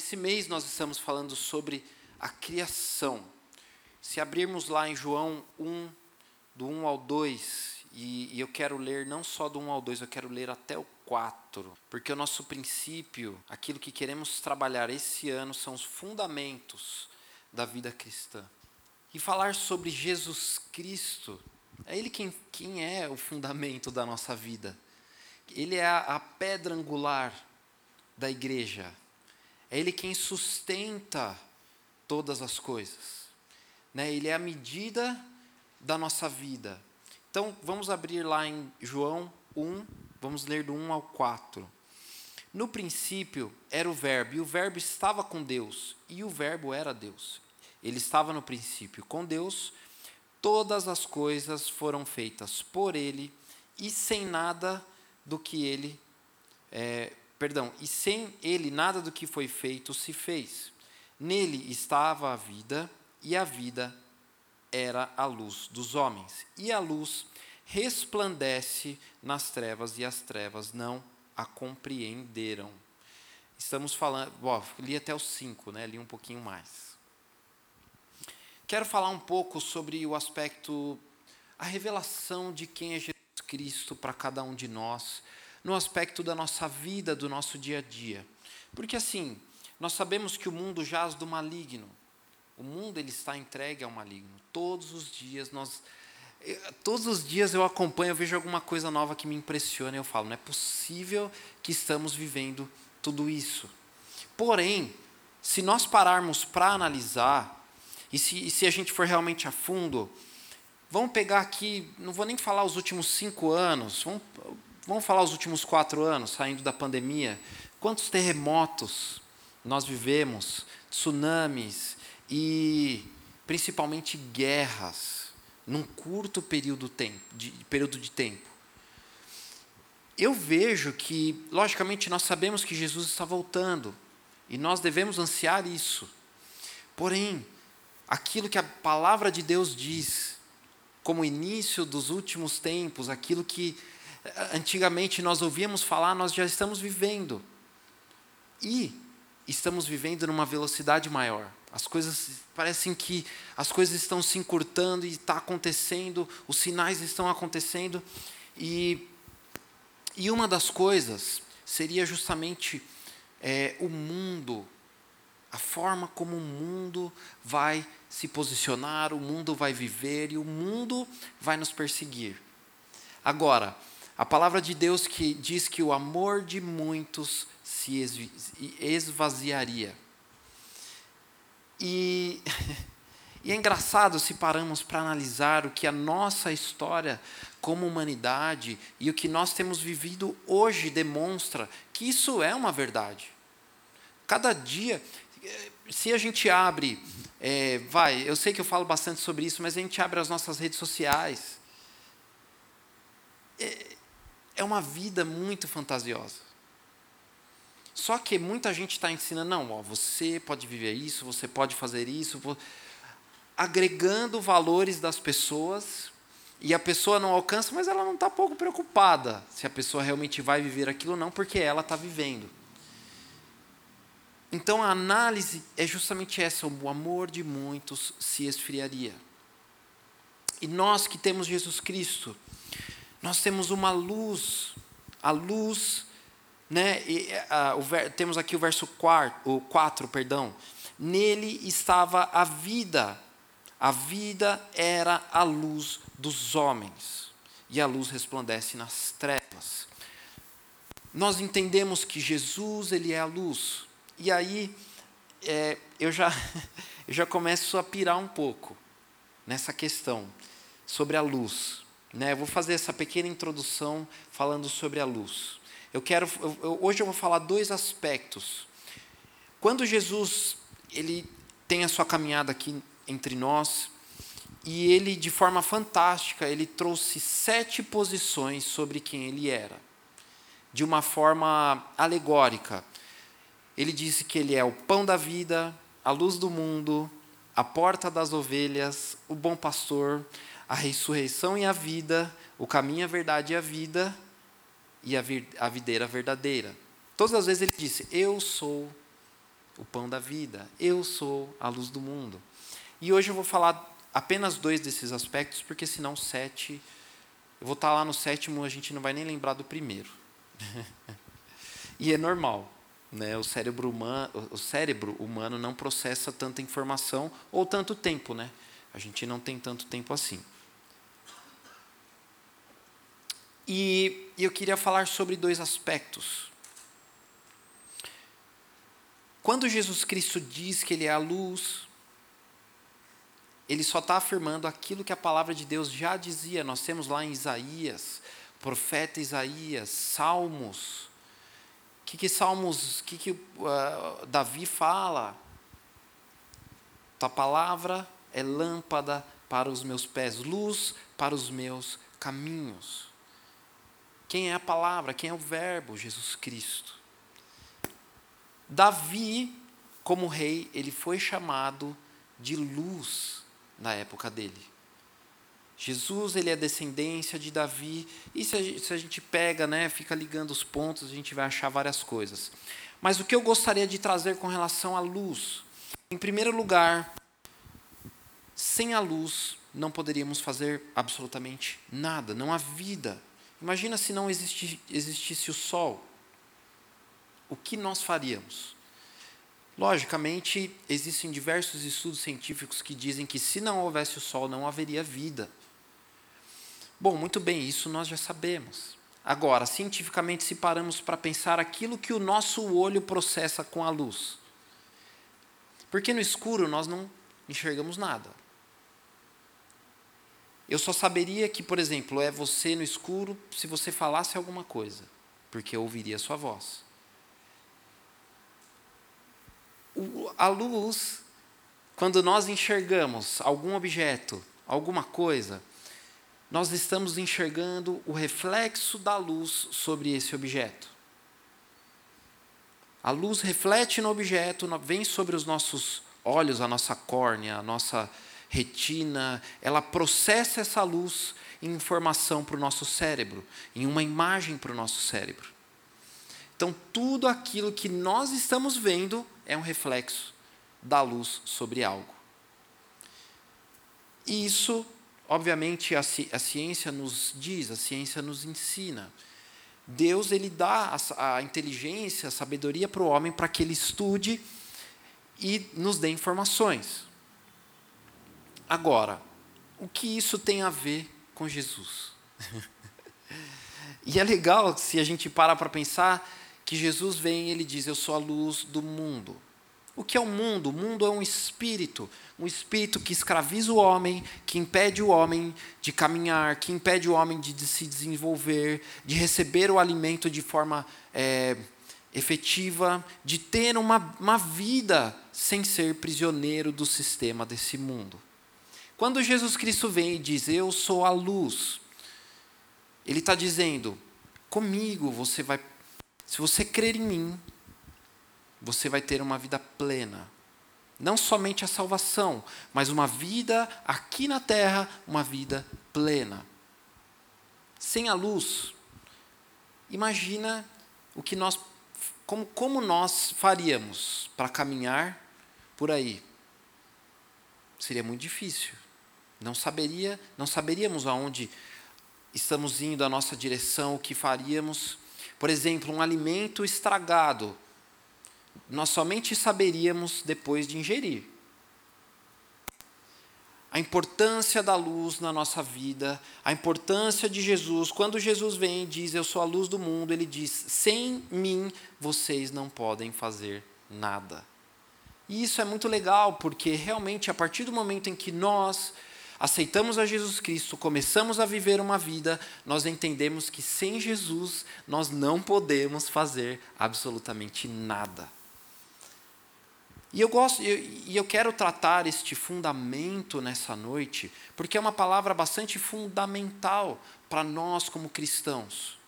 Esse mês nós estamos falando sobre a criação. Se abrirmos lá em João 1, do 1 ao 2, e, e eu quero ler não só do 1 ao 2, eu quero ler até o 4, porque o nosso princípio, aquilo que queremos trabalhar esse ano, são os fundamentos da vida cristã. E falar sobre Jesus Cristo, é Ele quem, quem é o fundamento da nossa vida. Ele é a, a pedra angular da igreja. É Ele quem sustenta todas as coisas. Né? Ele é a medida da nossa vida. Então, vamos abrir lá em João 1, vamos ler do 1 ao 4. No princípio era o Verbo, e o Verbo estava com Deus, e o Verbo era Deus. Ele estava no princípio com Deus, todas as coisas foram feitas por Ele, e sem nada do que Ele. É, perdão, e sem Ele nada do que foi feito se fez. Nele estava a vida, e a vida era a luz dos homens. E a luz resplandece nas trevas, e as trevas não a compreenderam. Estamos falando, bom, li até os cinco, né? li um pouquinho mais. Quero falar um pouco sobre o aspecto, a revelação de quem é Jesus Cristo para cada um de nós, no aspecto da nossa vida, do nosso dia a dia. Porque assim, nós sabemos que o mundo jaz do maligno. O mundo ele está entregue ao maligno. Todos os dias nós todos os dias eu acompanho, eu vejo alguma coisa nova que me impressiona e eu falo, não é possível que estamos vivendo tudo isso. Porém, se nós pararmos para analisar, e se, e se a gente for realmente a fundo, vamos pegar aqui, não vou nem falar os últimos cinco anos, vamos, vamos falar os últimos quatro anos, saindo da pandemia. Quantos terremotos nós vivemos, tsunamis e principalmente guerras num curto período, de, período de tempo. Eu vejo que, logicamente, nós sabemos que Jesus está voltando e nós devemos ansiar isso. Porém, aquilo que a palavra de Deus diz, como início dos últimos tempos, aquilo que antigamente nós ouvíamos falar, nós já estamos vivendo. E estamos vivendo numa velocidade maior. As coisas parecem que as coisas estão se encurtando e está acontecendo, os sinais estão acontecendo e e uma das coisas seria justamente é, o mundo, a forma como o mundo vai se posicionar, o mundo vai viver e o mundo vai nos perseguir. Agora, a palavra de Deus que diz que o amor de muitos se esvaziaria. E, e é engraçado se paramos para analisar o que a nossa história como humanidade e o que nós temos vivido hoje demonstra que isso é uma verdade. Cada dia, se a gente abre, é, vai, eu sei que eu falo bastante sobre isso, mas a gente abre as nossas redes sociais. É, é uma vida muito fantasiosa. Só que muita gente está ensinando, não, ó, você pode viver isso, você pode fazer isso, agregando valores das pessoas, e a pessoa não alcança, mas ela não está pouco preocupada se a pessoa realmente vai viver aquilo ou não, porque ela está vivendo. Então a análise é justamente essa: o amor de muitos se esfriaria. E nós que temos Jesus Cristo, nós temos uma luz, a luz né? E, uh, o, temos aqui o verso 4, o 4, perdão. Nele estava a vida. A vida era a luz dos homens. E a luz resplandece nas trevas. Nós entendemos que Jesus, ele é a luz. E aí, é, eu, já, eu já começo a pirar um pouco nessa questão sobre a luz. Né? Eu vou fazer essa pequena introdução falando sobre a luz. Eu quero, eu, hoje eu vou falar dois aspectos. Quando Jesus ele tem a sua caminhada aqui entre nós e ele, de forma fantástica, ele trouxe sete posições sobre quem ele era, de uma forma alegórica. Ele disse que ele é o pão da vida, a luz do mundo, a porta das ovelhas, o bom pastor, a ressurreição e a vida, o caminho, a verdade e a vida, e a, a videira verdadeira. Todas as vezes ele disse: Eu sou o pão da vida, eu sou a luz do mundo. E hoje eu vou falar apenas dois desses aspectos, porque senão sete. Eu vou estar lá no sétimo, a gente não vai nem lembrar do primeiro. e é normal. Né? O, cérebro humano, o cérebro humano não processa tanta informação ou tanto tempo. Né? A gente não tem tanto tempo assim. E eu queria falar sobre dois aspectos. Quando Jesus Cristo diz que Ele é a luz, ele só está afirmando aquilo que a palavra de Deus já dizia. Nós temos lá em Isaías, profeta Isaías, Salmos. O que, que Salmos, o que, que uh, Davi fala? Tua palavra é lâmpada para os meus pés, luz para os meus caminhos. Quem é a palavra? Quem é o Verbo? Jesus Cristo. Davi, como rei, ele foi chamado de luz na época dele. Jesus ele é descendência de Davi e se a, gente, se a gente pega, né, fica ligando os pontos, a gente vai achar várias coisas. Mas o que eu gostaria de trazer com relação à luz, em primeiro lugar, sem a luz não poderíamos fazer absolutamente nada, não há vida. Imagina se não existisse, existisse o sol. O que nós faríamos? Logicamente, existem diversos estudos científicos que dizem que se não houvesse o Sol, não haveria vida. Bom, muito bem, isso nós já sabemos. Agora, cientificamente, se paramos para pensar aquilo que o nosso olho processa com a luz. Porque no escuro nós não enxergamos nada. Eu só saberia que, por exemplo, é você no escuro se você falasse alguma coisa, porque eu ouviria a sua voz a luz, quando nós enxergamos algum objeto, alguma coisa, nós estamos enxergando o reflexo da luz sobre esse objeto. A luz reflete no objeto, vem sobre os nossos olhos, a nossa córnea, a nossa retina, ela processa essa luz em informação para o nosso cérebro, em uma imagem para o nosso cérebro. Então, tudo aquilo que nós estamos vendo é um reflexo da luz sobre algo. Isso, obviamente, a, ci a ciência nos diz, a ciência nos ensina. Deus ele dá a, a inteligência, a sabedoria para o homem para que ele estude e nos dê informações. Agora, o que isso tem a ver com Jesus? e é legal se a gente para para pensar que Jesus vem e ele diz: Eu sou a luz do mundo. O que é o mundo? O mundo é um espírito, um espírito que escraviza o homem, que impede o homem de caminhar, que impede o homem de, se desenvolver, de receber o alimento de forma é, efetiva, de ter uma, uma vida sem ser prisioneiro do sistema desse mundo. Quando Jesus Cristo vem e diz: Eu sou a luz, Ele está dizendo: Comigo você vai se você crer em mim, você vai ter uma vida plena. Não somente a salvação, mas uma vida aqui na terra, uma vida plena. Sem a luz, imagina o que nós como, como nós faríamos para caminhar por aí? Seria muito difícil. Não saberia, não saberíamos aonde estamos indo, a nossa direção, o que faríamos. Por exemplo, um alimento estragado, nós somente saberíamos depois de ingerir. A importância da luz na nossa vida, a importância de Jesus. Quando Jesus vem e diz, Eu sou a luz do mundo, ele diz: Sem mim vocês não podem fazer nada. E isso é muito legal, porque realmente, a partir do momento em que nós aceitamos a Jesus Cristo, começamos a viver uma vida, nós entendemos que sem Jesus nós não podemos fazer absolutamente nada. E eu gosto, e eu quero tratar este fundamento nessa noite, porque é uma palavra bastante fundamental para nós como cristãos,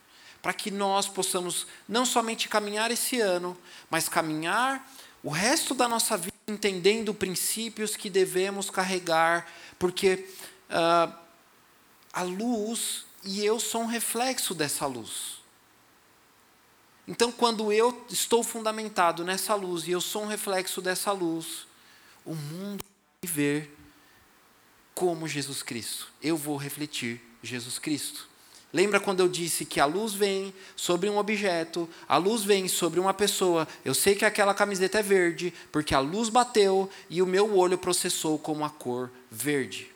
para que nós possamos não somente caminhar esse ano, mas caminhar o resto da nossa vida entendendo princípios que devemos carregar, porque uh, a luz e eu sou um reflexo dessa luz. Então, quando eu estou fundamentado nessa luz e eu sou um reflexo dessa luz, o mundo vai ver como Jesus Cristo. Eu vou refletir Jesus Cristo. Lembra quando eu disse que a luz vem sobre um objeto, a luz vem sobre uma pessoa. Eu sei que aquela camiseta é verde, porque a luz bateu e o meu olho processou como a cor verde.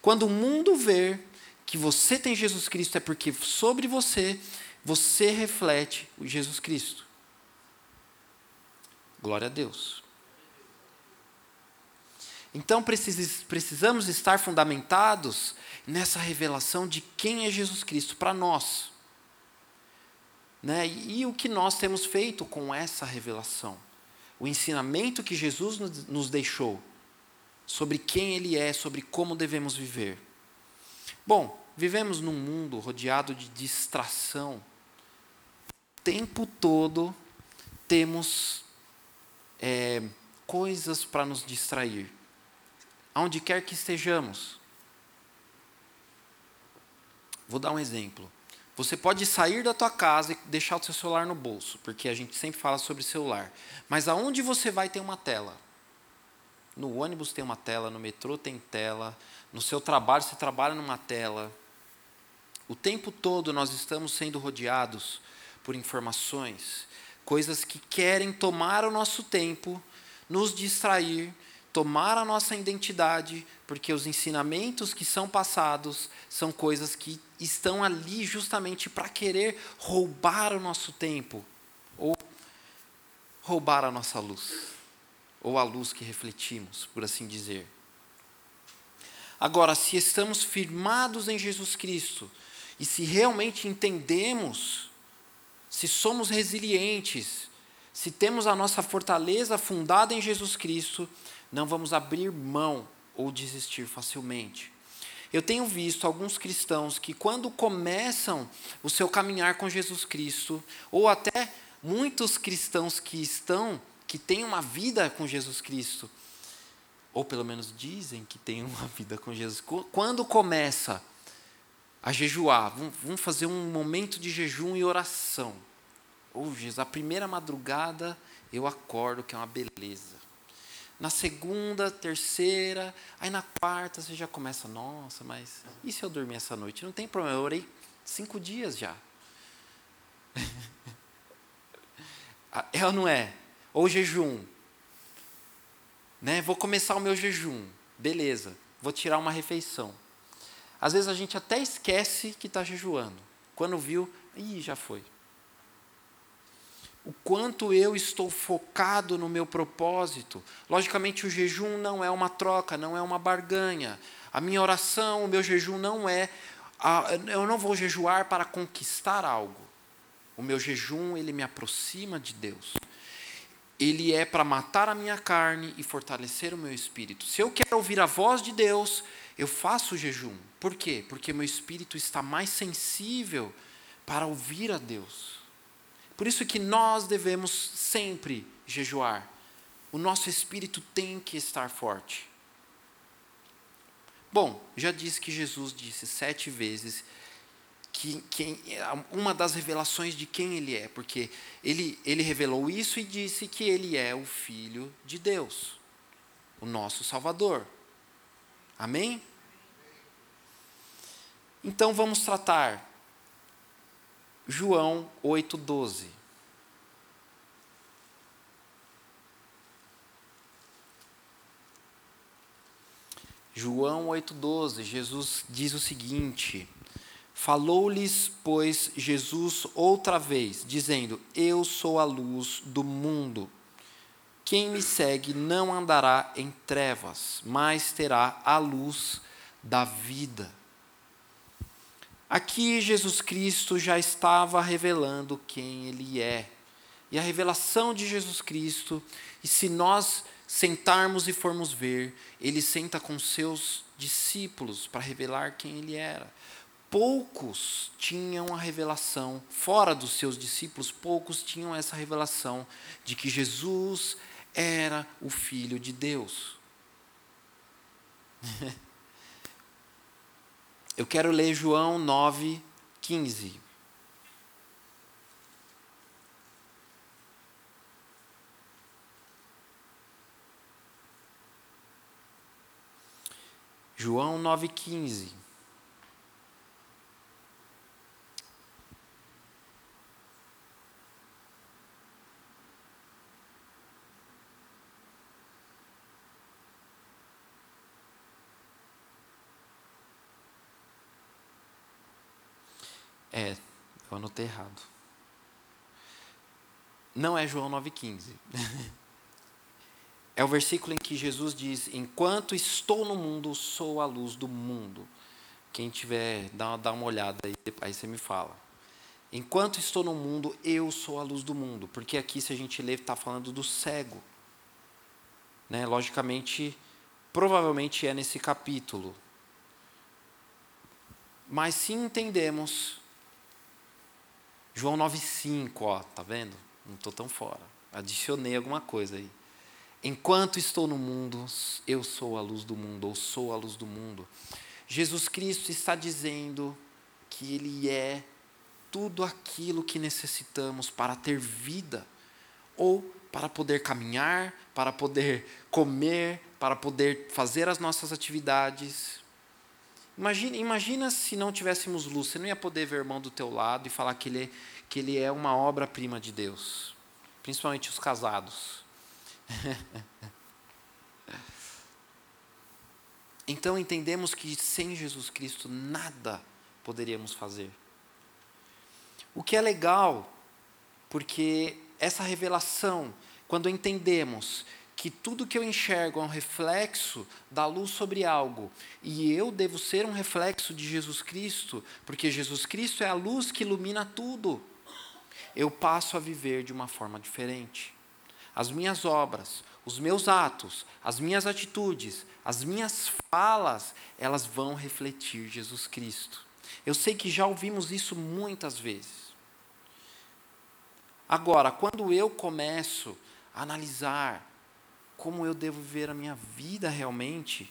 Quando o mundo vê que você tem Jesus Cristo, é porque sobre você você reflete o Jesus Cristo. Glória a Deus. Então precisamos estar fundamentados nessa revelação de quem é Jesus Cristo para nós. Né? E, o que nós temos feito com essa revelação. O ensinamento que Jesus nos deixou sobre quem Ele é, sobre como devemos viver. Bom, vivemos num mundo rodeado de distração tempo todo temos é, coisas para nos distrair. Aonde quer que estejamos. Vou dar um exemplo. Você pode sair da tua casa e deixar o seu celular no bolso, porque a gente sempre fala sobre celular. Mas aonde você vai tem uma tela. No ônibus tem uma tela, no metrô tem tela, no seu trabalho você trabalha numa tela. O tempo todo nós estamos sendo rodeados por informações, coisas que querem tomar o nosso tempo, nos distrair, tomar a nossa identidade, porque os ensinamentos que são passados são coisas que estão ali justamente para querer roubar o nosso tempo, ou roubar a nossa luz, ou a luz que refletimos, por assim dizer. Agora, se estamos firmados em Jesus Cristo, e se realmente entendemos se somos resilientes, se temos a nossa fortaleza fundada em Jesus Cristo, não vamos abrir mão ou desistir facilmente. Eu tenho visto alguns cristãos que, quando começam o seu caminhar com Jesus Cristo, ou até muitos cristãos que estão, que têm uma vida com Jesus Cristo, ou pelo menos dizem que têm uma vida com Jesus, quando começa a jejuar, vamos fazer um momento de jejum e oração. Oh, Jesus, a primeira madrugada eu acordo, que é uma beleza. Na segunda, terceira, aí na quarta você já começa, nossa, mas e se eu dormir essa noite? Não tem problema, eu orei cinco dias já. é ou não é? Ou jejum. Né? Vou começar o meu jejum. Beleza, vou tirar uma refeição. Às vezes a gente até esquece que está jejuando. Quando viu, ih, já foi. O quanto eu estou focado no meu propósito. Logicamente, o jejum não é uma troca, não é uma barganha. A minha oração, o meu jejum não é. eu não vou jejuar para conquistar algo. O meu jejum, ele me aproxima de Deus. Ele é para matar a minha carne e fortalecer o meu espírito. Se eu quero ouvir a voz de Deus, eu faço o jejum. Por quê? Porque meu espírito está mais sensível para ouvir a Deus. Por isso que nós devemos sempre jejuar. O nosso espírito tem que estar forte. Bom, já disse que Jesus disse sete vezes que, que, uma das revelações de quem ele é, porque ele, ele revelou isso e disse que ele é o Filho de Deus, o nosso Salvador. Amém? Então vamos tratar João 8,12. João 8,12, Jesus diz o seguinte: Falou-lhes, pois, Jesus outra vez, dizendo: Eu sou a luz do mundo. Quem me segue não andará em trevas, mas terá a luz da vida. Aqui Jesus Cristo já estava revelando quem Ele é. E a revelação de Jesus Cristo, e se nós sentarmos e formos ver, ele senta com seus discípulos para revelar quem ele era. Poucos tinham a revelação, fora dos seus discípulos, poucos tinham essa revelação de que Jesus era o Filho de Deus. Eu quero ler João 9, 15. João 9,15. É, eu anotei errado. Não é João 9,15. É o versículo em que Jesus diz: Enquanto estou no mundo, sou a luz do mundo. Quem tiver, dá, dá uma olhada aí, aí você me fala. Enquanto estou no mundo, eu sou a luz do mundo. Porque aqui, se a gente ler, está falando do cego. Né? Logicamente, provavelmente é nesse capítulo. Mas se entendemos, João 9,5, ó, tá vendo? Não estou tão fora. Adicionei alguma coisa aí. Enquanto estou no mundo, eu sou a luz do mundo, ou sou a luz do mundo. Jesus Cristo está dizendo que Ele é tudo aquilo que necessitamos para ter vida, ou para poder caminhar, para poder comer, para poder fazer as nossas atividades. Imagina, imagina se não tivéssemos luz, você não ia poder ver o irmão do teu lado e falar que ele, é, que ele é uma obra-prima de Deus, principalmente os casados. então entendemos que sem Jesus Cristo nada poderíamos fazer. O que é legal, porque essa revelação, quando entendemos que tudo que eu enxergo é um reflexo da luz sobre algo, e eu devo ser um reflexo de Jesus Cristo, porque Jesus Cristo é a luz que ilumina tudo, eu passo a viver de uma forma diferente as minhas obras, os meus atos, as minhas atitudes, as minhas falas, elas vão refletir Jesus Cristo. Eu sei que já ouvimos isso muitas vezes. Agora, quando eu começo a analisar como eu devo viver a minha vida realmente,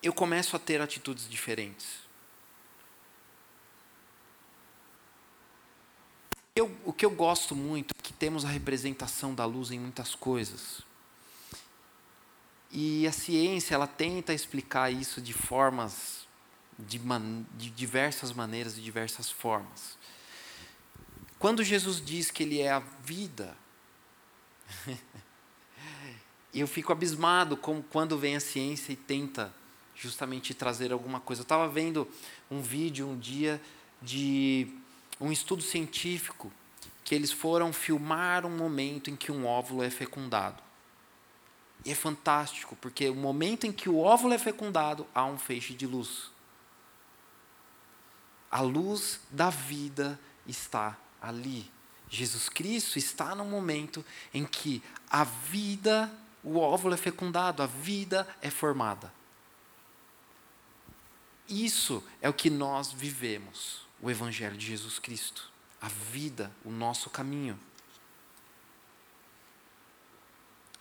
eu começo a ter atitudes diferentes. Eu, o que eu gosto muito é que temos a representação da luz em muitas coisas. E a ciência, ela tenta explicar isso de formas, de, man, de diversas maneiras, de diversas formas. Quando Jesus diz que Ele é a vida, eu fico abismado com quando vem a ciência e tenta justamente trazer alguma coisa. Eu estava vendo um vídeo um dia de um estudo científico que eles foram filmar um momento em que um óvulo é fecundado. E é fantástico, porque o momento em que o óvulo é fecundado, há um feixe de luz. A luz da vida está ali. Jesus Cristo está no momento em que a vida, o óvulo é fecundado, a vida é formada. Isso é o que nós vivemos o Evangelho de Jesus Cristo, a vida, o nosso caminho.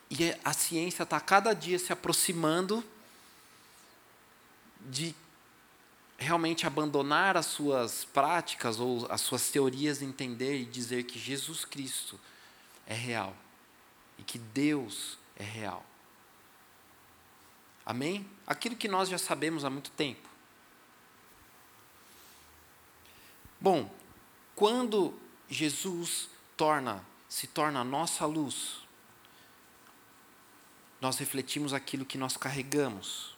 E a ciência está cada dia se aproximando de realmente abandonar as suas práticas ou as suas teorias, entender e dizer que Jesus Cristo é real e que Deus é real. Amém? Aquilo que nós já sabemos há muito tempo. Bom, quando Jesus torna, se torna a nossa luz, nós refletimos aquilo que nós carregamos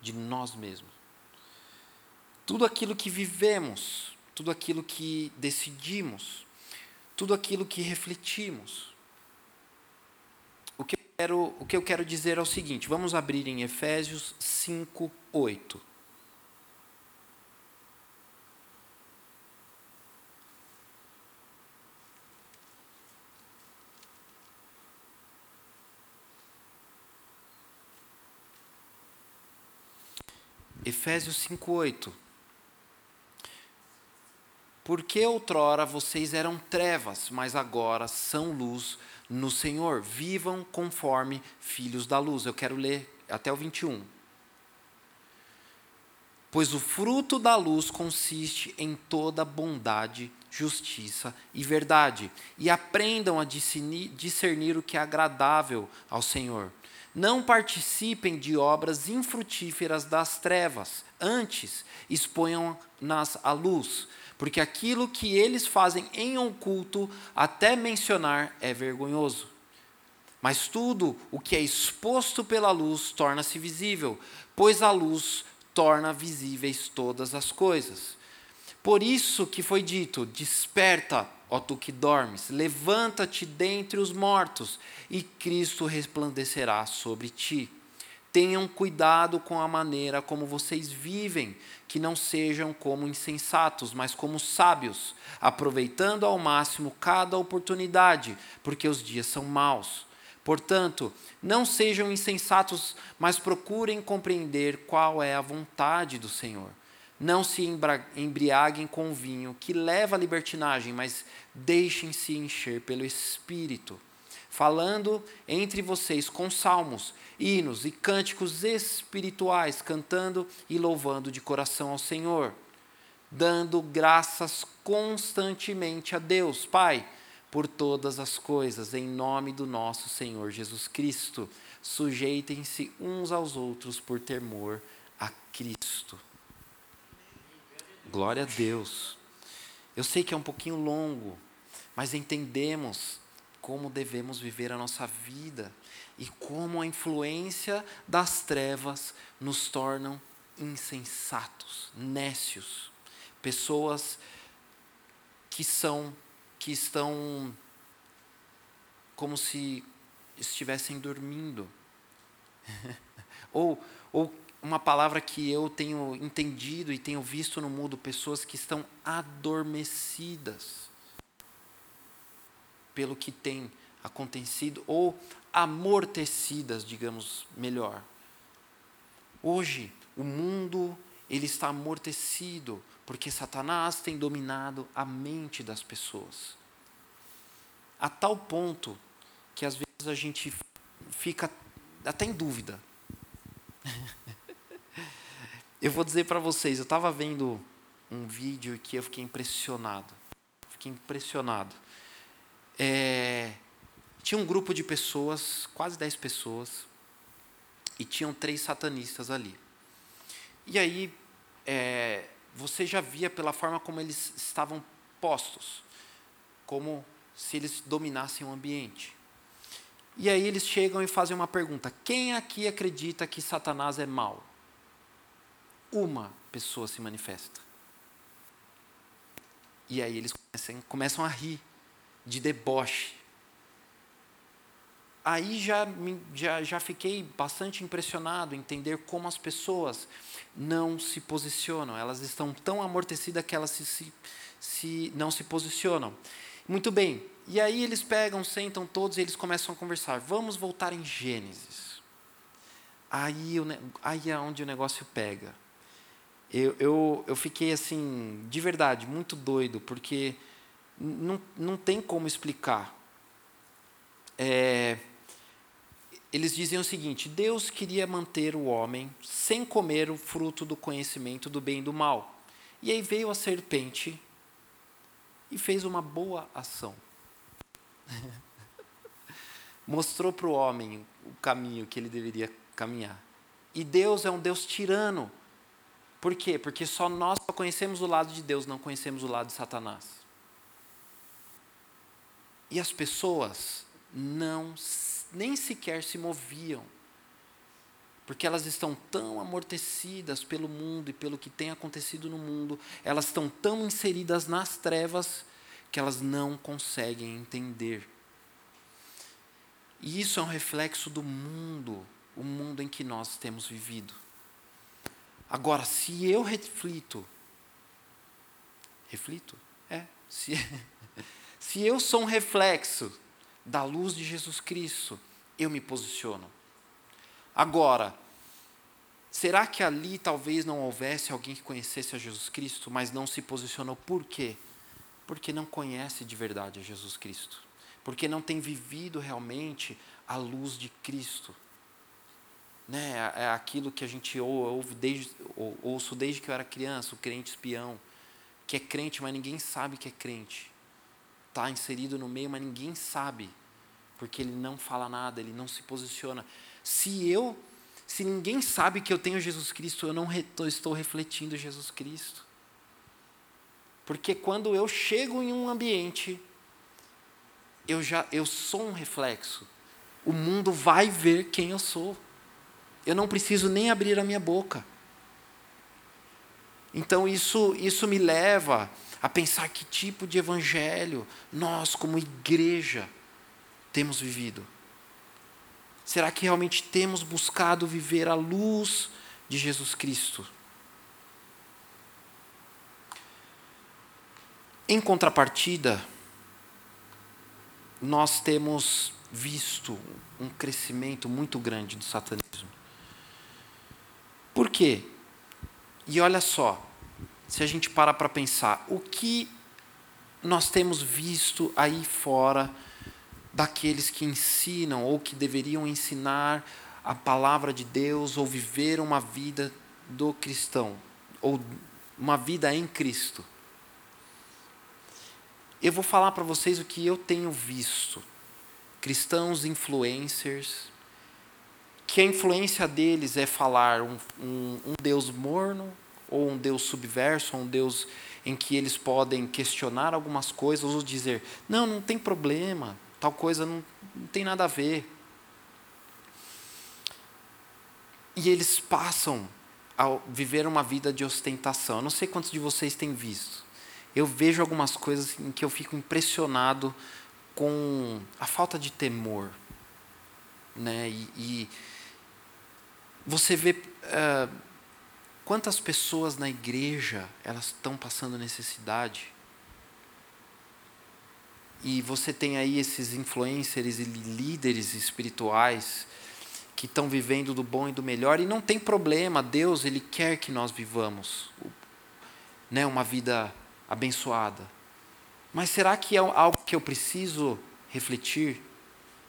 de nós mesmos. Tudo aquilo que vivemos, tudo aquilo que decidimos, tudo aquilo que refletimos. O que eu quero, o que eu quero dizer é o seguinte: vamos abrir em Efésios 5, 8. Efésios 5:8 porque outrora vocês eram trevas, mas agora são luz no Senhor. Vivam conforme filhos da luz. Eu quero ler até o 21. Pois o fruto da luz consiste em toda bondade, justiça e verdade. E aprendam a discernir, o que é agradável ao Senhor. Não participem de obras infrutíferas das trevas, antes exponham-nas à luz, porque aquilo que eles fazem em oculto, até mencionar, é vergonhoso. Mas tudo o que é exposto pela luz torna-se visível, pois a luz torna visíveis todas as coisas. Por isso que foi dito: Desperta, ó tu que dormes, levanta-te dentre os mortos, e Cristo resplandecerá sobre ti. Tenham cuidado com a maneira como vocês vivem, que não sejam como insensatos, mas como sábios, aproveitando ao máximo cada oportunidade, porque os dias são maus. Portanto, não sejam insensatos, mas procurem compreender qual é a vontade do Senhor. Não se embriaguem com vinho, que leva à libertinagem, mas deixem-se encher pelo Espírito, falando entre vocês com salmos, hinos e cânticos espirituais, cantando e louvando de coração ao Senhor, dando graças constantemente a Deus, Pai por todas as coisas, em nome do nosso Senhor Jesus Cristo. Sujeitem-se uns aos outros por temor a Cristo. Glória a Deus. Eu sei que é um pouquinho longo, mas entendemos como devemos viver a nossa vida e como a influência das trevas nos tornam insensatos, nécios, pessoas que são que estão como se estivessem dormindo. ou, ou uma palavra que eu tenho entendido e tenho visto no mundo, pessoas que estão adormecidas pelo que tem acontecido, ou amortecidas, digamos melhor. Hoje, o mundo ele está amortecido porque Satanás tem dominado a mente das pessoas. A tal ponto que às vezes a gente fica até em dúvida. eu vou dizer para vocês, eu estava vendo um vídeo que eu fiquei impressionado. Fiquei impressionado. É, tinha um grupo de pessoas, quase 10 pessoas, e tinham três satanistas ali. E aí, é, você já via pela forma como eles estavam postos, como se eles dominassem o ambiente. E aí eles chegam e fazem uma pergunta: quem aqui acredita que Satanás é mau? Uma pessoa se manifesta. E aí eles começam a rir de deboche. Aí já, já, já fiquei bastante impressionado em entender como as pessoas não se posicionam. Elas estão tão amortecidas que elas se, se, se, não se posicionam. Muito bem. E aí eles pegam, sentam todos e eles começam a conversar. Vamos voltar em Gênesis. Aí, aí é onde o negócio pega. Eu, eu, eu fiquei assim, de verdade, muito doido, porque não, não tem como explicar. É, eles dizem o seguinte: Deus queria manter o homem sem comer o fruto do conhecimento do bem e do mal. E aí veio a serpente e fez uma boa ação. Mostrou para o homem o caminho que ele deveria caminhar. E Deus é um Deus tirano. Por quê? Porque só nós só conhecemos o lado de Deus, não conhecemos o lado de Satanás. E as pessoas não nem sequer se moviam, porque elas estão tão amortecidas pelo mundo e pelo que tem acontecido no mundo, elas estão tão inseridas nas trevas que elas não conseguem entender. E isso é um reflexo do mundo, o mundo em que nós temos vivido. Agora, se eu reflito, reflito? É, se, se eu sou um reflexo da luz de Jesus Cristo, eu me posiciono. Agora, Será que ali talvez não houvesse alguém que conhecesse a Jesus Cristo, mas não se posicionou? Por quê? Porque não conhece de verdade a Jesus Cristo. Porque não tem vivido realmente a luz de Cristo. Né? É, é aquilo que a gente ouve desde, ouço desde que eu era criança, o crente espião, que é crente, mas ninguém sabe que é crente. Está inserido no meio, mas ninguém sabe, porque ele não fala nada, ele não se posiciona. Se eu se ninguém sabe que eu tenho Jesus Cristo, eu não estou refletindo Jesus Cristo. Porque quando eu chego em um ambiente, eu já eu sou um reflexo. O mundo vai ver quem eu sou. Eu não preciso nem abrir a minha boca. Então isso isso me leva a pensar que tipo de evangelho nós como igreja temos vivido. Será que realmente temos buscado viver a luz de Jesus Cristo? Em contrapartida, nós temos visto um crescimento muito grande do satanismo. Por quê? E olha só, se a gente para para pensar, o que nós temos visto aí fora daqueles que ensinam ou que deveriam ensinar a palavra de Deus ou viver uma vida do cristão ou uma vida em Cristo. Eu vou falar para vocês o que eu tenho visto. Cristãos influencers, que a influência deles é falar um, um, um Deus morno, ou um Deus subverso, ou um Deus em que eles podem questionar algumas coisas, ou dizer: não, não tem problema, tal coisa não, não tem nada a ver. E eles passam a viver uma vida de ostentação. Eu não sei quantos de vocês têm visto. Eu vejo algumas coisas em que eu fico impressionado com a falta de temor. Né? E, e você vê uh, quantas pessoas na igreja elas estão passando necessidade e você tem aí esses influencers e líderes espirituais que estão vivendo do bom e do melhor e não tem problema, Deus ele quer que nós vivamos né, uma vida abençoada. Mas será que é algo que eu preciso refletir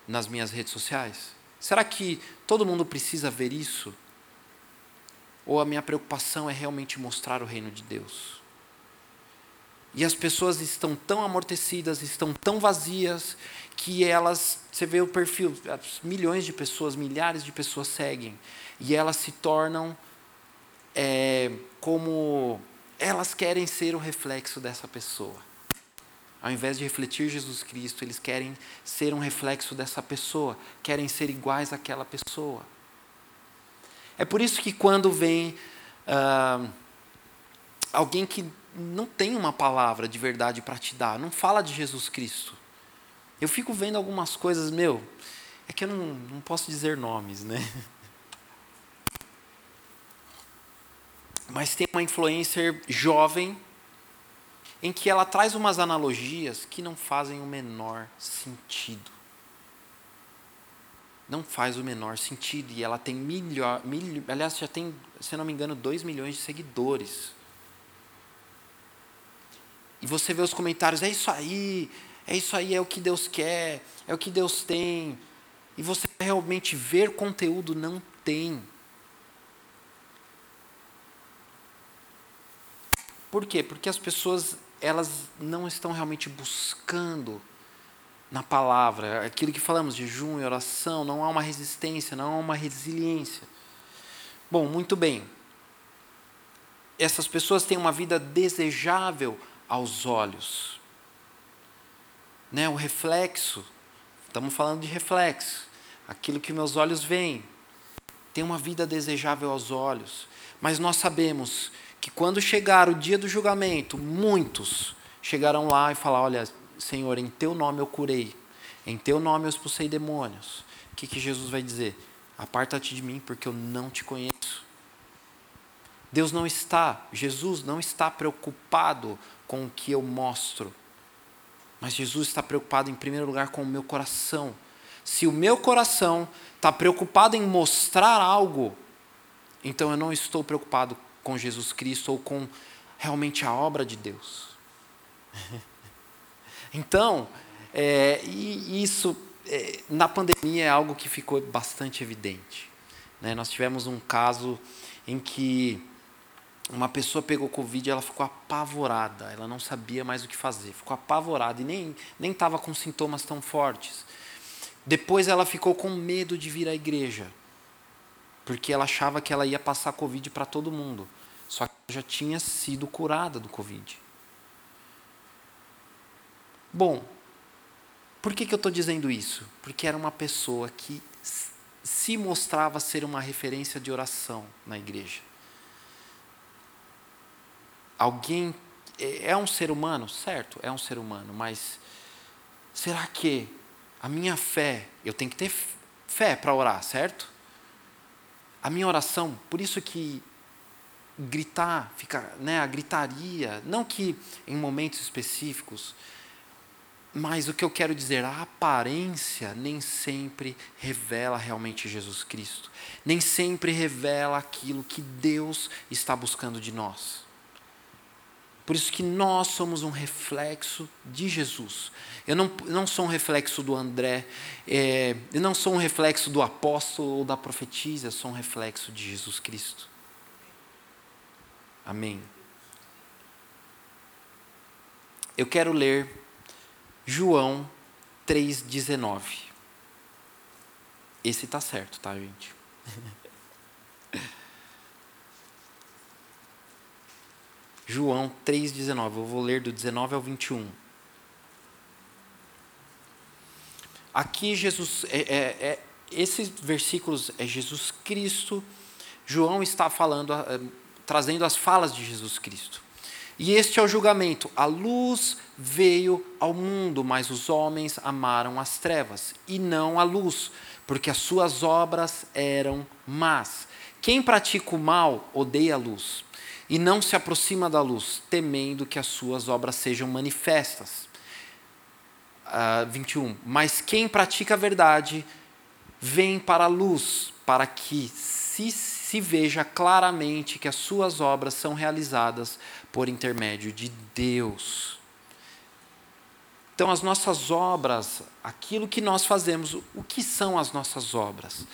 nas minhas redes sociais? Será que todo mundo precisa ver isso? Ou a minha preocupação é realmente mostrar o reino de Deus? E as pessoas estão tão amortecidas, estão tão vazias, que elas, você vê o perfil, milhões de pessoas, milhares de pessoas seguem, e elas se tornam é, como elas querem ser o reflexo dessa pessoa. Ao invés de refletir Jesus Cristo, eles querem ser um reflexo dessa pessoa, querem ser iguais àquela pessoa. É por isso que quando vem ah, alguém que não tem uma palavra de verdade para te dar, não fala de Jesus Cristo. Eu fico vendo algumas coisas, meu, é que eu não, não posso dizer nomes, né? Mas tem uma influencer jovem em que ela traz umas analogias que não fazem o menor sentido. Não faz o menor sentido. E ela tem milhões, aliás, já tem, se não me engano, 2 milhões de seguidores. E você vê os comentários, é isso aí, é isso aí, é o que Deus quer, é o que Deus tem. E você realmente ver conteúdo não tem. Por quê? Porque as pessoas elas não estão realmente buscando na palavra, aquilo que falamos, jejum e oração, não há uma resistência, não há uma resiliência. Bom, muito bem. Essas pessoas têm uma vida desejável aos olhos. Né, o reflexo, estamos falando de reflexo, aquilo que meus olhos veem, tem uma vida desejável aos olhos, mas nós sabemos que quando chegar o dia do julgamento, muitos chegarão lá e falar: Olha, Senhor, em teu nome eu curei, em teu nome eu expulsei demônios. O que, que Jesus vai dizer? Aparta-te de mim, porque eu não te conheço. Deus não está, Jesus não está preocupado com o que eu mostro. Mas Jesus está preocupado em primeiro lugar com o meu coração. Se o meu coração está preocupado em mostrar algo, então eu não estou preocupado com Jesus Cristo ou com realmente a obra de Deus. então, é, e isso é, na pandemia é algo que ficou bastante evidente. Né? Nós tivemos um caso em que uma pessoa pegou Covid e ela ficou apavorada, ela não sabia mais o que fazer, ficou apavorada e nem estava com sintomas tão fortes. Depois ela ficou com medo de vir à igreja, porque ela achava que ela ia passar Covid para todo mundo, só que já tinha sido curada do Covid. Bom, por que, que eu estou dizendo isso? Porque era uma pessoa que se mostrava ser uma referência de oração na igreja. Alguém é, é um ser humano, certo? É um ser humano, mas será que a minha fé, eu tenho que ter fé para orar, certo? A minha oração, por isso que gritar, fica, né, a gritaria, não que em momentos específicos, mas o que eu quero dizer, a aparência nem sempre revela realmente Jesus Cristo. Nem sempre revela aquilo que Deus está buscando de nós. Por isso que nós somos um reflexo de Jesus. Eu não, não sou um reflexo do André, é, eu não sou um reflexo do apóstolo ou da profetisa, eu sou um reflexo de Jesus Cristo. Amém. Eu quero ler João 3,19. Esse está certo, tá, gente? João 3,19. Eu vou ler do 19 ao 21. Aqui Jesus, é, é, é, esses versículos é Jesus Cristo. João está falando, trazendo as falas de Jesus Cristo. E este é o julgamento. A luz veio ao mundo, mas os homens amaram as trevas e não a luz, porque as suas obras eram más. Quem pratica o mal odeia a luz e não se aproxima da luz, temendo que as suas obras sejam manifestas. Uh, 21. Mas quem pratica a verdade vem para a luz, para que se se veja claramente que as suas obras são realizadas por intermédio de Deus. Então, as nossas obras, aquilo que nós fazemos, o que são as nossas obras?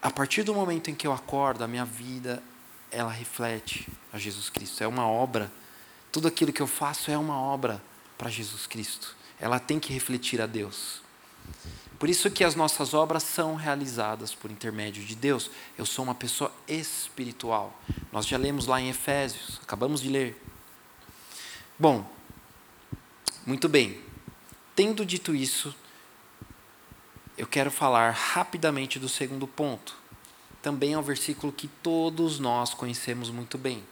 A partir do momento em que eu acordo, a minha vida, ela reflete a Jesus Cristo. É uma obra. Tudo aquilo que eu faço é uma obra para Jesus Cristo. Ela tem que refletir a Deus. Por isso que as nossas obras são realizadas por intermédio de Deus. Eu sou uma pessoa espiritual. Nós já lemos lá em Efésios, acabamos de ler. Bom, muito bem. Tendo dito isso, eu quero falar rapidamente do segundo ponto. Também é um versículo que todos nós conhecemos muito bem.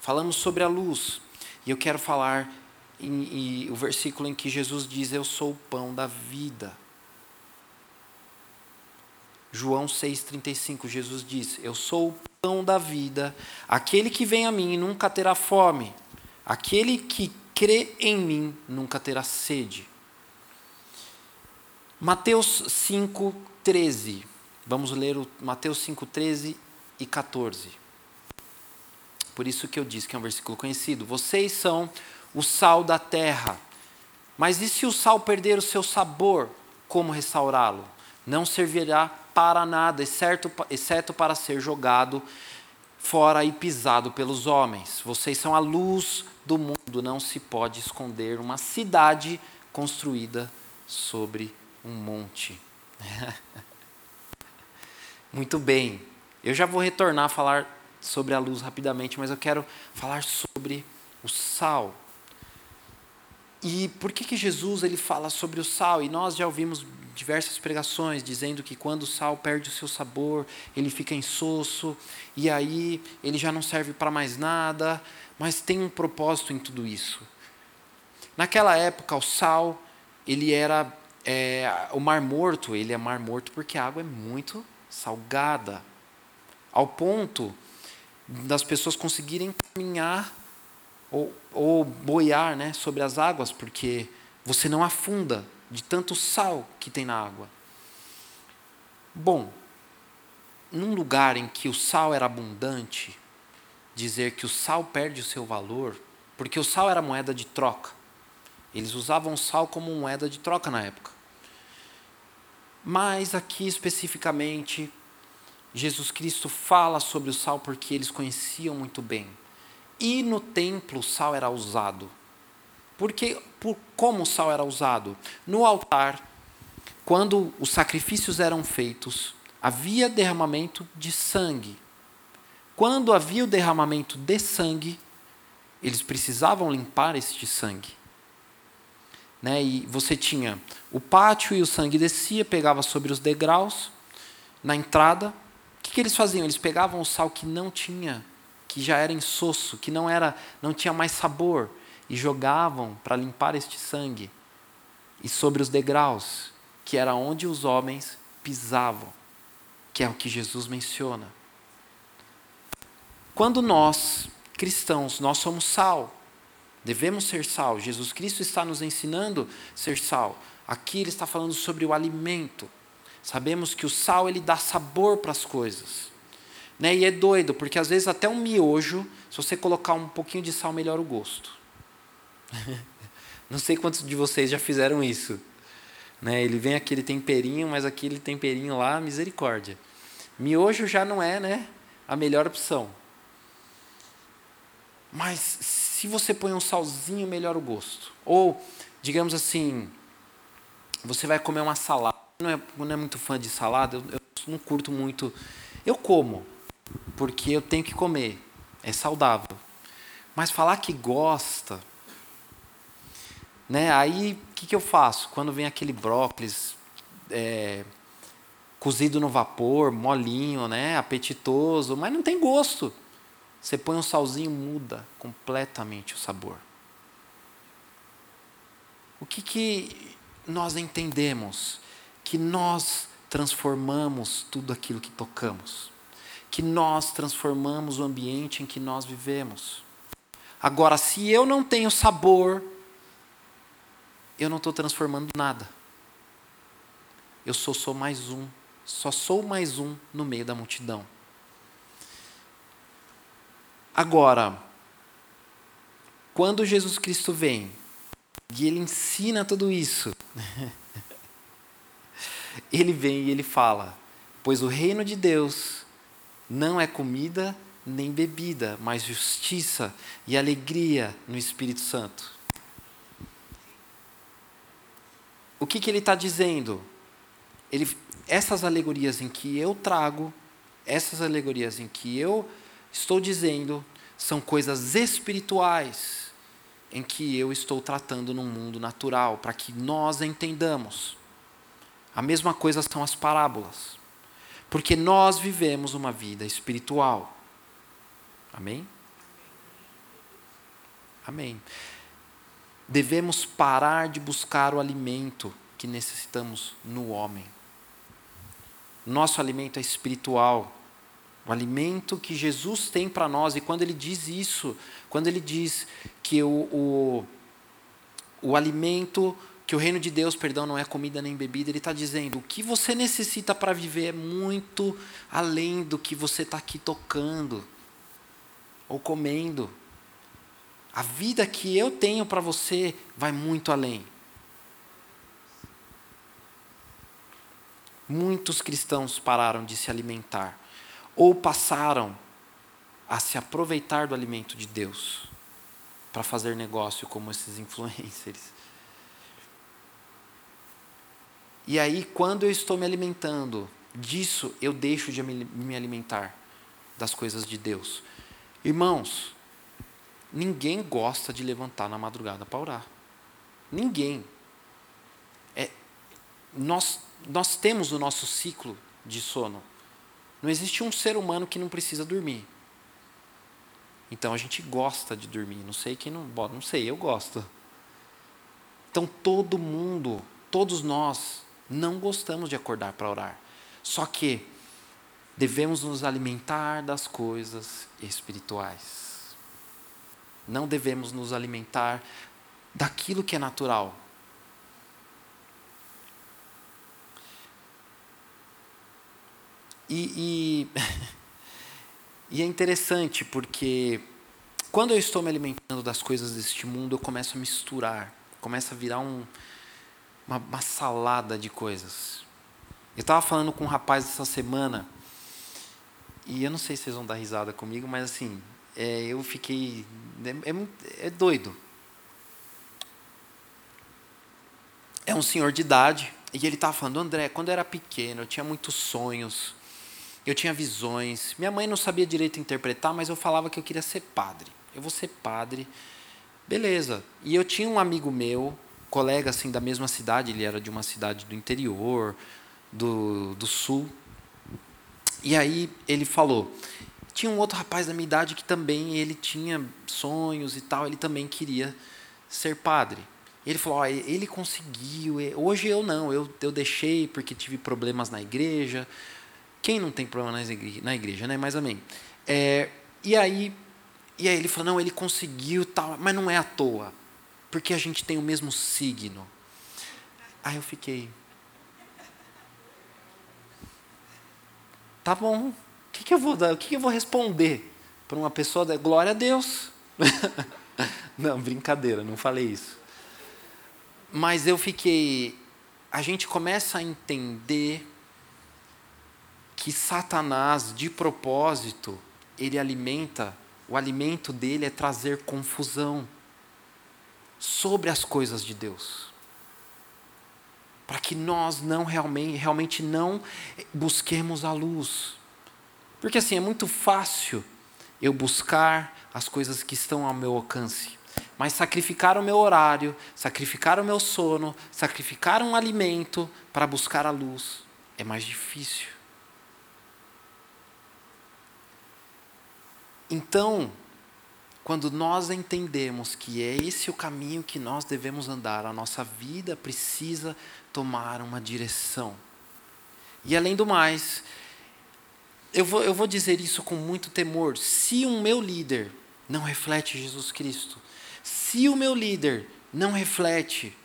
Falamos sobre a luz, e eu quero falar em, em, o versículo em que Jesus diz: Eu sou o pão da vida. João 6,35, Jesus diz: Eu sou o pão da vida, aquele que vem a mim nunca terá fome, aquele que crê em mim nunca terá sede. Mateus 5,13. Vamos ler o Mateus 5,13 e 14. Por isso que eu disse que é um versículo conhecido. Vocês são o sal da terra. Mas e se o sal perder o seu sabor? Como restaurá-lo? Não servirá para nada, exceto, exceto para ser jogado fora e pisado pelos homens. Vocês são a luz do mundo, não se pode esconder uma cidade construída sobre um monte. Muito bem. Eu já vou retornar a falar sobre a luz rapidamente, mas eu quero falar sobre o sal. E por que, que Jesus ele fala sobre o sal? E nós já ouvimos diversas pregações dizendo que quando o sal perde o seu sabor, ele fica insosso, e aí ele já não serve para mais nada, mas tem um propósito em tudo isso. Naquela época, o sal, ele era. É, o mar morto, ele é mar morto porque a água é muito salgada, ao ponto das pessoas conseguirem caminhar ou, ou boiar né, sobre as águas, porque você não afunda de tanto sal que tem na água. Bom, num lugar em que o sal era abundante, dizer que o sal perde o seu valor, porque o sal era moeda de troca. Eles usavam o sal como moeda de troca na época. Mas aqui especificamente, Jesus Cristo fala sobre o sal porque eles conheciam muito bem. E no templo o sal era usado. Porque por como o sal era usado? No altar, quando os sacrifícios eram feitos, havia derramamento de sangue. Quando havia o derramamento de sangue, eles precisavam limpar este sangue. Né? E você tinha o pátio e o sangue descia, pegava sobre os degraus, na entrada. O que, que eles faziam? Eles pegavam o sal que não tinha, que já era insosso, que não era, não tinha mais sabor, e jogavam para limpar este sangue. E sobre os degraus, que era onde os homens pisavam, que é o que Jesus menciona. Quando nós, cristãos, nós somos sal, devemos ser sal. Jesus Cristo está nos ensinando a ser sal. Aqui ele está falando sobre o alimento. Sabemos que o sal ele dá sabor para as coisas. Né? E é doido, porque às vezes até um miojo, se você colocar um pouquinho de sal, melhora o gosto. Não sei quantos de vocês já fizeram isso. Né? Ele vem aquele temperinho, mas aquele temperinho lá, misericórdia. Miojo já não é né, a melhor opção. Mas se você põe um salzinho, melhora o gosto. Ou, digamos assim, você vai comer uma salada. Não é, não é muito fã de salada, eu, eu não curto muito. Eu como, porque eu tenho que comer. É saudável. Mas falar que gosta, né? Aí o que, que eu faço? Quando vem aquele brócolis é, cozido no vapor, molinho, né? apetitoso, mas não tem gosto. Você põe um salzinho, muda completamente o sabor. O que, que nós entendemos? Que nós transformamos tudo aquilo que tocamos. Que nós transformamos o ambiente em que nós vivemos. Agora, se eu não tenho sabor, eu não estou transformando nada. Eu sou só mais um, só sou mais um no meio da multidão. Agora, quando Jesus Cristo vem e ele ensina tudo isso, ele vem e ele fala: Pois o reino de Deus não é comida nem bebida, mas justiça e alegria no Espírito Santo. O que, que ele está dizendo? Ele, essas alegorias em que eu trago, essas alegorias em que eu estou dizendo, são coisas espirituais em que eu estou tratando no mundo natural, para que nós entendamos. A mesma coisa são as parábolas. Porque nós vivemos uma vida espiritual. Amém? Amém devemos parar de buscar o alimento que necessitamos no homem. Nosso alimento é espiritual. O alimento que Jesus tem para nós, e quando ele diz isso, quando ele diz que o, o, o alimento, que o reino de Deus, perdão, não é comida nem bebida, ele está dizendo: o que você necessita para viver é muito além do que você está aqui tocando ou comendo. A vida que eu tenho para você vai muito além. Muitos cristãos pararam de se alimentar ou passaram a se aproveitar do alimento de Deus para fazer negócio como esses influencers. E aí, quando eu estou me alimentando disso, eu deixo de me alimentar das coisas de Deus. Irmãos, Ninguém gosta de levantar na madrugada para orar. Ninguém. É, nós, nós temos o nosso ciclo de sono. Não existe um ser humano que não precisa dormir. Então a gente gosta de dormir. Não sei quem não não sei, eu gosto. Então todo mundo, todos nós, não gostamos de acordar para orar. Só que devemos nos alimentar das coisas espirituais. Não devemos nos alimentar daquilo que é natural. E, e, e é interessante porque quando eu estou me alimentando das coisas deste mundo, eu começo a misturar, começa a virar um, uma, uma salada de coisas. Eu estava falando com um rapaz essa semana, e eu não sei se vocês vão dar risada comigo, mas assim, é, eu fiquei. É, é, é doido. É um senhor de idade, e ele estava falando, André, quando eu era pequeno, eu tinha muitos sonhos, eu tinha visões. Minha mãe não sabia direito interpretar, mas eu falava que eu queria ser padre. Eu vou ser padre. Beleza. E eu tinha um amigo meu, colega assim da mesma cidade, ele era de uma cidade do interior, do, do sul. E aí ele falou: tinha um outro rapaz da minha idade que também ele tinha sonhos e tal, ele também queria ser padre. Ele falou: oh, ele conseguiu, hoje eu não, eu, eu deixei porque tive problemas na igreja. Quem não tem problema na igreja, né? Mas amém. É, e aí, e aí ele falou: não, ele conseguiu, tal, mas não é à toa, porque a gente tem o mesmo signo. Aí eu fiquei. Tá bom. Que, que eu vou? O que, que eu vou responder para uma pessoa da glória a Deus? não, brincadeira, não falei isso. Mas eu fiquei. A gente começa a entender que Satanás, de propósito, ele alimenta, o alimento dele é trazer confusão sobre as coisas de Deus. Para que nós não realmente, realmente não busquemos a luz. Porque assim, é muito fácil eu buscar as coisas que estão ao meu alcance. Mas sacrificar o meu horário, sacrificar o meu sono, sacrificar um alimento para buscar a luz é mais difícil. Então, quando nós entendemos que é esse o caminho que nós devemos andar, a nossa vida precisa tomar uma direção. E além do mais, eu vou, eu vou dizer isso com muito temor: se o meu líder não reflete Jesus Cristo, se o meu líder não reflete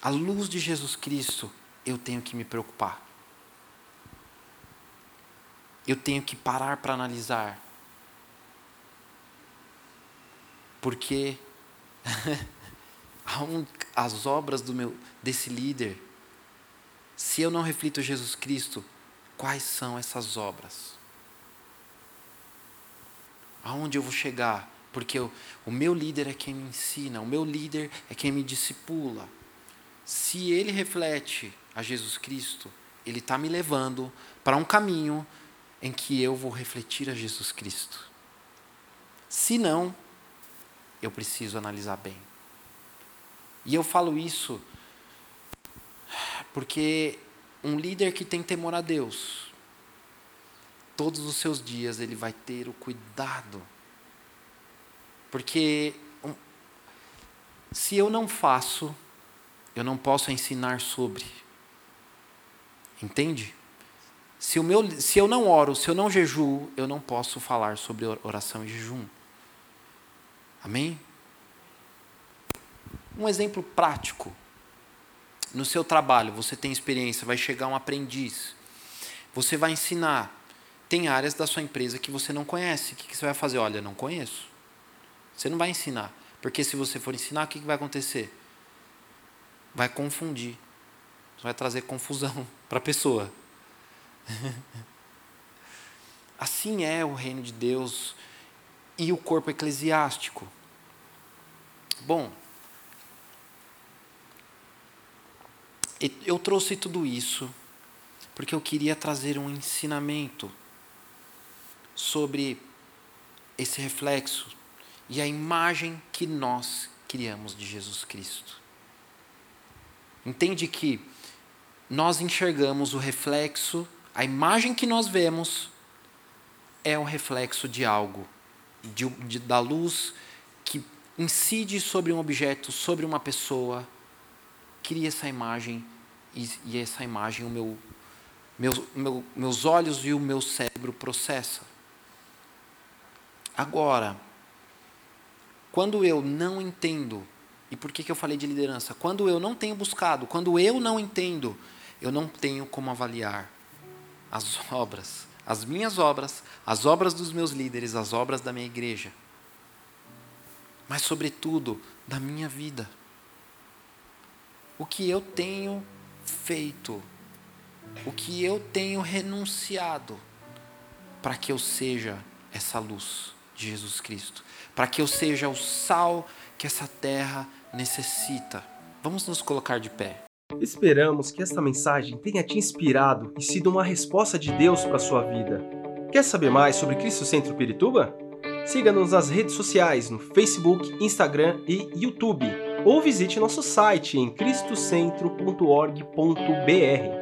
a luz de Jesus Cristo, eu tenho que me preocupar. Eu tenho que parar para analisar. Porque as obras do meu desse líder, se eu não reflito Jesus Cristo, quais são essas obras? Aonde eu vou chegar? Porque o, o meu líder é quem me ensina, o meu líder é quem me discipula. Se ele reflete a Jesus Cristo, ele está me levando para um caminho em que eu vou refletir a Jesus Cristo. Se não, eu preciso analisar bem. E eu falo isso porque um líder que tem temor a Deus, todos os seus dias ele vai ter o cuidado porque se eu não faço, eu não posso ensinar sobre. Entende? Se, o meu, se eu não oro, se eu não jejuo, eu não posso falar sobre oração e jejum. Amém? Um exemplo prático. No seu trabalho, você tem experiência, vai chegar um aprendiz. Você vai ensinar. Tem áreas da sua empresa que você não conhece. O que você vai fazer? Olha, não conheço. Você não vai ensinar. Porque se você for ensinar, o que vai acontecer? Vai confundir. Vai trazer confusão para a pessoa. assim é o reino de Deus e o corpo eclesiástico. Bom, eu trouxe tudo isso porque eu queria trazer um ensinamento sobre esse reflexo e a imagem que nós criamos de Jesus Cristo. Entende que nós enxergamos o reflexo, a imagem que nós vemos é o reflexo de algo, de, de, da luz que incide sobre um objeto, sobre uma pessoa, cria essa imagem e, e essa imagem o meu, meu, meu, meus olhos e o meu cérebro processa. Agora, quando eu não entendo, e por que, que eu falei de liderança? Quando eu não tenho buscado, quando eu não entendo, eu não tenho como avaliar as obras, as minhas obras, as obras dos meus líderes, as obras da minha igreja, mas, sobretudo, da minha vida. O que eu tenho feito, o que eu tenho renunciado para que eu seja essa luz de Jesus Cristo, para que eu seja o sal que essa terra necessita. Vamos nos colocar de pé. Esperamos que esta mensagem tenha te inspirado e sido uma resposta de Deus para a sua vida. Quer saber mais sobre Cristo Centro Pirituba? Siga-nos nas redes sociais no Facebook, Instagram e YouTube, ou visite nosso site em cristocentro.org.br.